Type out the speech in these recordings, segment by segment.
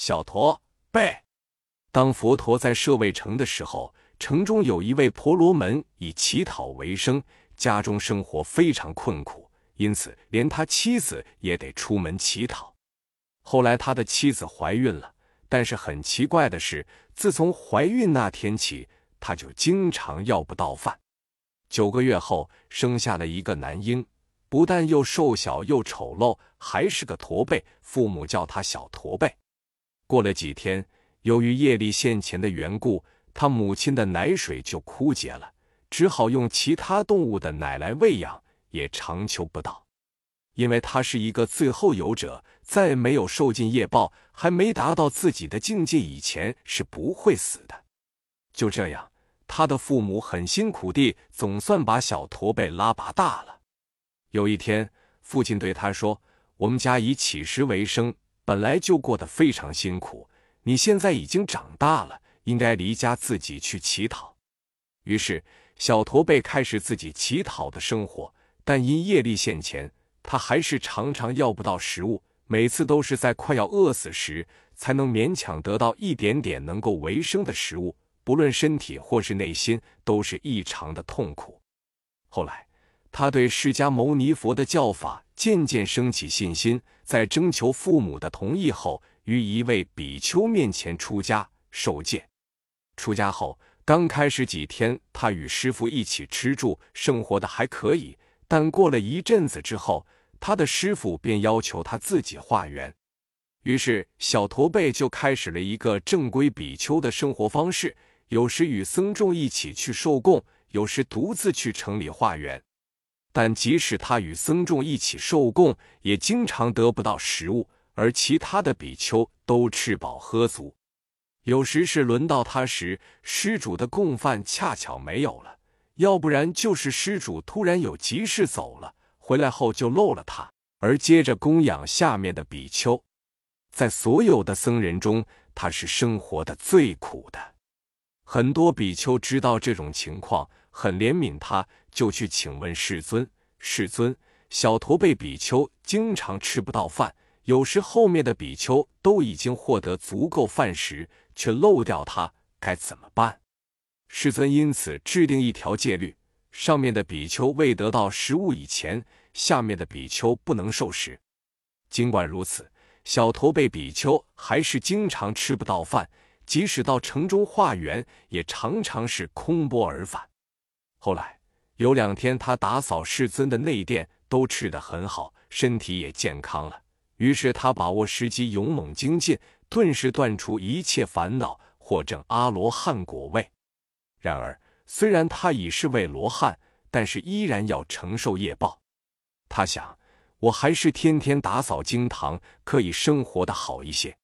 小驼背。当佛陀在舍卫城的时候，城中有一位婆罗门以乞讨为生，家中生活非常困苦，因此连他妻子也得出门乞讨。后来他的妻子怀孕了，但是很奇怪的是，自从怀孕那天起，他就经常要不到饭。九个月后，生下了一个男婴，不但又瘦小又丑陋，还是个驼背，父母叫他小驼背。过了几天。由于业力现前的缘故，他母亲的奶水就枯竭了，只好用其他动物的奶来喂养，也长求不到。因为他是一个最后有者，在没有受尽业报，还没达到自己的境界以前，是不会死的。就这样，他的父母很辛苦地总算把小驼背拉拔大了。有一天，父亲对他说：“我们家以乞食为生，本来就过得非常辛苦。”你现在已经长大了，应该离家自己去乞讨。于是，小驼背开始自己乞讨的生活。但因业力现前，他还是常常要不到食物，每次都是在快要饿死时，才能勉强得到一点点能够维生的食物。不论身体或是内心，都是异常的痛苦。后来，他对释迦牟尼佛的教法渐渐升起信心，在征求父母的同意后。于一位比丘面前出家受戒。出家后刚开始几天，他与师傅一起吃住，生活的还可以。但过了一阵子之后，他的师傅便要求他自己化缘。于是小驼背就开始了一个正规比丘的生活方式：有时与僧众一起去受供，有时独自去城里化缘。但即使他与僧众一起受供，也经常得不到食物。而其他的比丘都吃饱喝足，有时是轮到他时，施主的供饭恰巧没有了；要不然就是施主突然有急事走了，回来后就漏了他，而接着供养下面的比丘。在所有的僧人中，他是生活的最苦的。很多比丘知道这种情况，很怜悯他，就去请问世尊：“世尊，小驼背比丘经常吃不到饭。”有时后面的比丘都已经获得足够饭食，却漏掉他，该怎么办？世尊因此制定一条戒律：上面的比丘未得到食物以前，下面的比丘不能受食。尽管如此，小驼背比丘还是经常吃不到饭，即使到城中化缘，也常常是空钵而返。后来有两天，他打扫世尊的内殿，都吃得很好，身体也健康了。于是他把握时机，勇猛精进，顿时断除一切烦恼，获证阿罗汉果位。然而，虽然他已是位罗汉，但是依然要承受业报。他想，我还是天天打扫经堂，可以生活的好一些，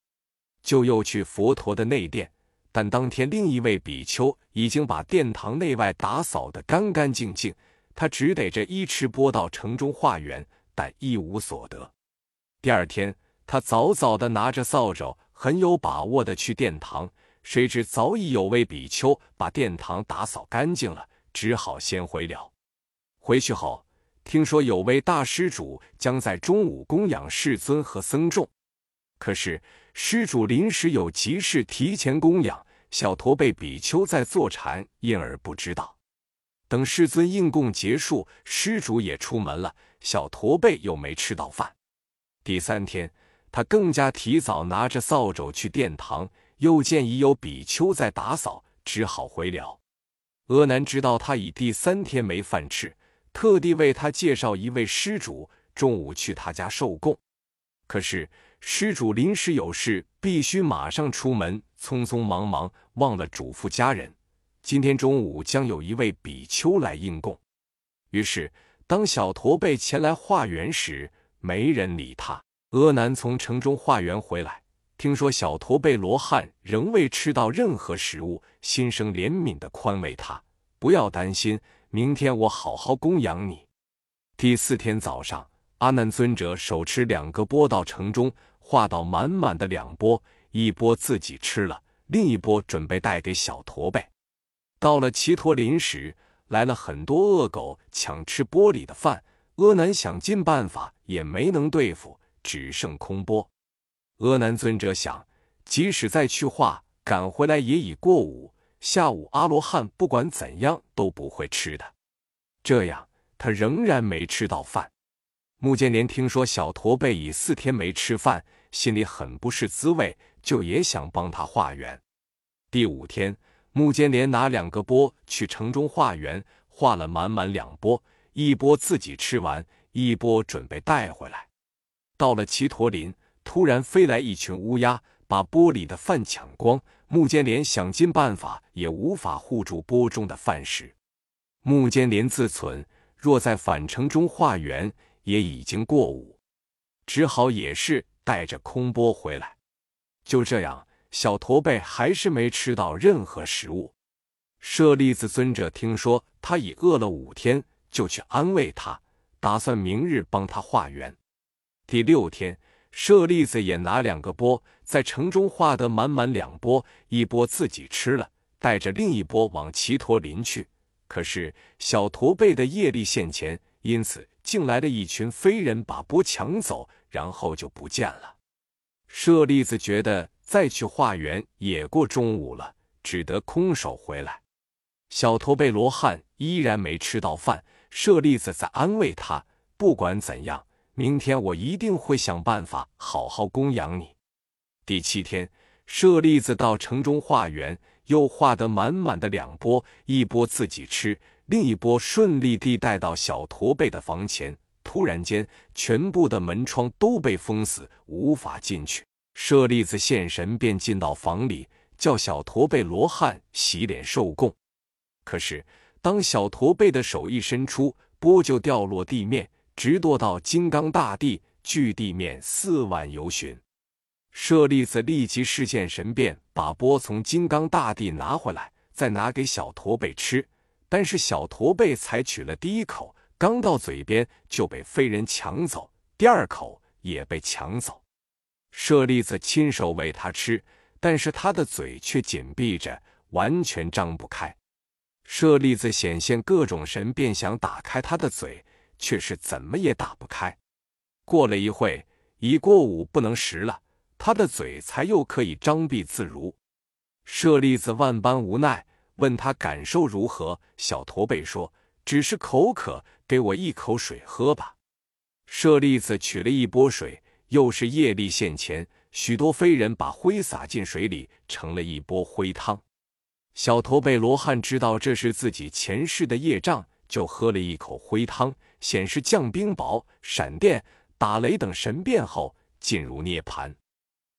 就又去佛陀的内殿。但当天另一位比丘已经把殿堂内外打扫得干干净净，他只得着衣吃钵到城中化缘，但一无所得。第二天，他早早的拿着扫帚，很有把握的去殿堂。谁知早已有位比丘把殿堂打扫干净了，只好先回了。回去后，听说有位大施主将在中午供养世尊和僧众，可是施主临时有急事提前供养，小驼背比丘在坐禅，因而不知道。等世尊应供结束，施主也出门了，小驼背又没吃到饭。第三天，他更加提早，拿着扫帚去殿堂，又见已有比丘在打扫，只好回了。阿难知道他已第三天没饭吃，特地为他介绍一位施主，中午去他家受供。可是施主临时有事，必须马上出门，匆匆忙忙忘了嘱咐家人，今天中午将有一位比丘来应供。于是，当小驼背前来化缘时，没人理他。阿难从城中化缘回来，听说小驼背罗汉仍未吃到任何食物，心生怜悯的宽慰他：“不要担心，明天我好好供养你。”第四天早上，阿难尊者手持两个钵到城中，化到满满的两钵，一钵自己吃了，另一钵准备带给小驼背。到了齐陀林时，来了很多恶狗抢吃钵里的饭。阿难想尽办法也没能对付，只剩空钵。阿难尊者想，即使再去化，赶回来也已过午。下午阿罗汉不管怎样都不会吃的。这样，他仍然没吃到饭。穆建连听说小驼背已四天没吃饭，心里很不是滋味，就也想帮他化缘。第五天，穆坚连拿两个钵去城中化缘，化了满满两钵，一钵自己吃完，一钵准备带回来。到了齐陀林，突然飞来一群乌鸦，把钵里的饭抢光。穆坚连想尽办法也无法护住钵中的饭食。穆坚连自忖，若在返程中化缘，也已经过午，只好也是带着空钵回来。就这样，小驼背还是没吃到任何食物。舍利子尊者听说他已饿了五天，就去安慰他，打算明日帮他化缘。第六天。舍利子也拿两个钵，在城中化得满满两钵，一钵自己吃了，带着另一钵往齐陀林去。可是小驼背的业力现前，因此竟来了一群飞人，把钵抢走，然后就不见了。舍利子觉得再去化缘也过中午了，只得空手回来。小驼背罗汉依然没吃到饭，舍利子在安慰他，不管怎样。明天我一定会想办法好好供养你。第七天，舍利子到城中化缘，又化得满满的两钵，一钵自己吃，另一钵顺利地带到小驼背的房前。突然间，全部的门窗都被封死，无法进去。舍利子现神，便进到房里，叫小驼背罗汉洗脸受供。可是，当小驼背的手一伸出，钵就掉落地面。直堕到金刚大地，距地面四万由旬。舍利子立即示现神变，把钵从金刚大地拿回来，再拿给小驼背吃。但是小驼背才取了第一口，刚到嘴边就被飞人抢走，第二口也被抢走。舍利子亲手喂他吃，但是他的嘴却紧闭着，完全张不开。舍利子显现各种神便，想打开他的嘴。却是怎么也打不开。过了一会，已过午，不能食了，他的嘴才又可以张闭自如。舍利子万般无奈，问他感受如何。小驼背说：“只是口渴，给我一口水喝吧。”舍利子取了一钵水，又是业力现前，许多飞人把灰撒进水里，成了一钵灰汤。小驼背罗汉知道这是自己前世的业障，就喝了一口灰汤。显示降冰雹、闪电、打雷等神变后，进入涅盘。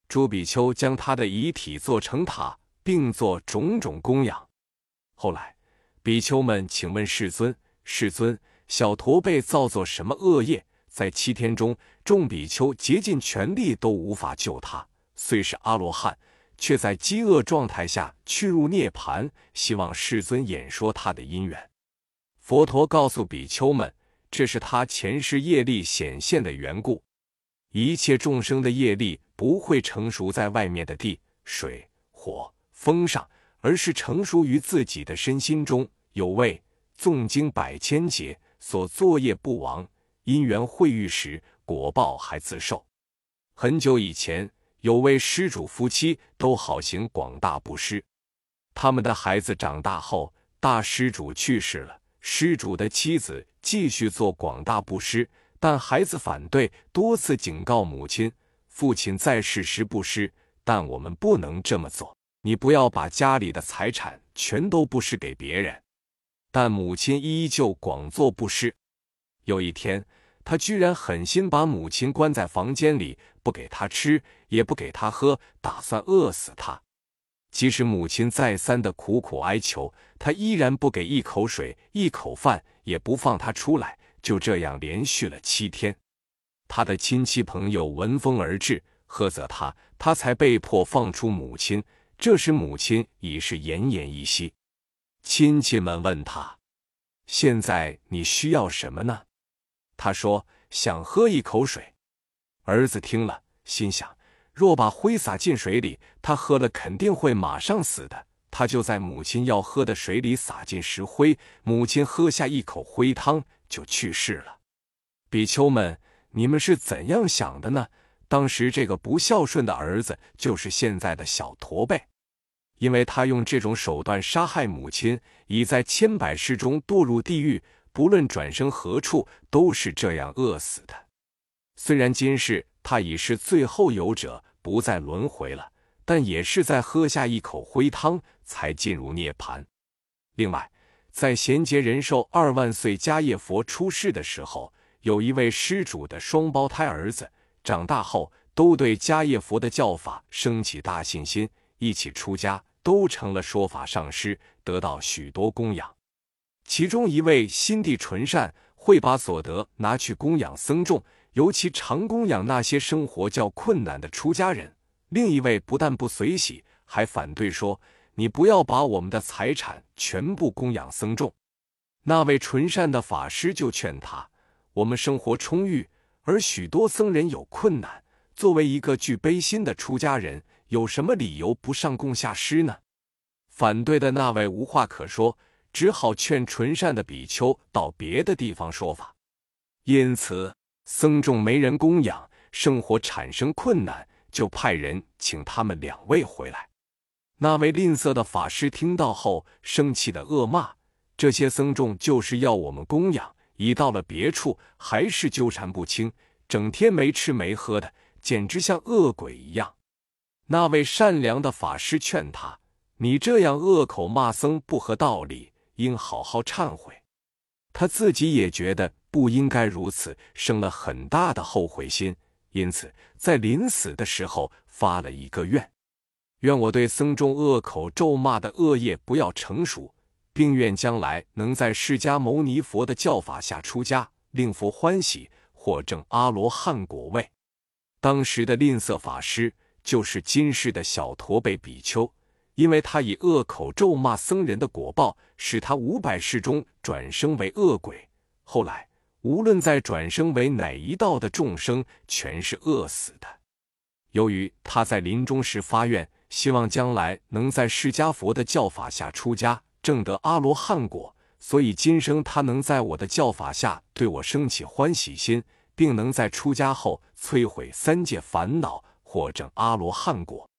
朱比丘将他的遗体做成塔，并做种种供养。后来，比丘们请问世尊：“世尊，小驼背造作什么恶业？在七天中，众比丘竭尽全力都无法救他。虽是阿罗汉，却在饥饿状态下去入涅盘。希望世尊演说他的因缘。”佛陀告诉比丘们。这是他前世业力显现的缘故。一切众生的业力不会成熟在外面的地、水、火、风上，而是成熟于自己的身心中。有位诵经百千劫，所作业不亡，因缘会遇时，果报还自受。很久以前，有位施主夫妻都好行广大布施，他们的孩子长大后，大施主去世了。施主的妻子继续做广大布施，但孩子反对，多次警告母亲：父亲在世时布施，但我们不能这么做。你不要把家里的财产全都布施给别人。但母亲依旧广做布施。有一天，他居然狠心把母亲关在房间里，不给她吃，也不给她喝，打算饿死她。即使母亲再三的苦苦哀求，他依然不给一口水、一口饭，也不放他出来。就这样连续了七天，他的亲戚朋友闻风而至，呵责他，他才被迫放出母亲。这时母亲已是奄奄一息。亲戚们问他：“现在你需要什么呢？”他说：“想喝一口水。”儿子听了，心想。若把灰撒进水里，他喝了肯定会马上死的。他就在母亲要喝的水里撒进石灰，母亲喝下一口灰汤就去世了。比丘们，你们是怎样想的呢？当时这个不孝顺的儿子就是现在的小驼背，因为他用这种手段杀害母亲，已在千百世中堕入地狱，不论转生何处，都是这样饿死的。虽然今世他已是最后有者，不再轮回了，但也是在喝下一口灰汤才进入涅槃。另外，在贤劫人寿二万岁迦叶佛出世的时候，有一位施主的双胞胎儿子。长大后，都对迦叶佛的教法升起大信心，一起出家，都成了说法上师，得到许多供养。其中一位心地纯善，会把所得拿去供养僧众，尤其常供养那些生活较困难的出家人。另一位不但不随喜，还反对说：“你不要把我们的财产全部供养僧众。”那位纯善的法师就劝他：“我们生活充裕。”而许多僧人有困难，作为一个具悲心的出家人，有什么理由不上供下施呢？反对的那位无话可说，只好劝纯善的比丘到别的地方说法。因此，僧众没人供养，生活产生困难，就派人请他们两位回来。那位吝啬的法师听到后，生气的恶骂：“这些僧众就是要我们供养。”已到了别处，还是纠缠不清，整天没吃没喝的，简直像恶鬼一样。那位善良的法师劝他：“你这样恶口骂僧不合道理，应好好忏悔。”他自己也觉得不应该如此，生了很大的后悔心，因此在临死的时候发了一个愿：“愿我对僧众恶口咒骂的恶业不要成熟。”并愿将来能在释迦牟尼佛的教法下出家，令佛欢喜，获证阿罗汉果位。当时的吝啬法师就是今世的小驼背比丘，因为他以恶口咒骂僧人的果报，使他五百世中转生为恶鬼。后来无论在转生为哪一道的众生，全是饿死的。由于他在临终时发愿，希望将来能在释迦佛的教法下出家。证得阿罗汉果，所以今生他能在我的教法下对我升起欢喜心，并能在出家后摧毁三界烦恼，获证阿罗汉果。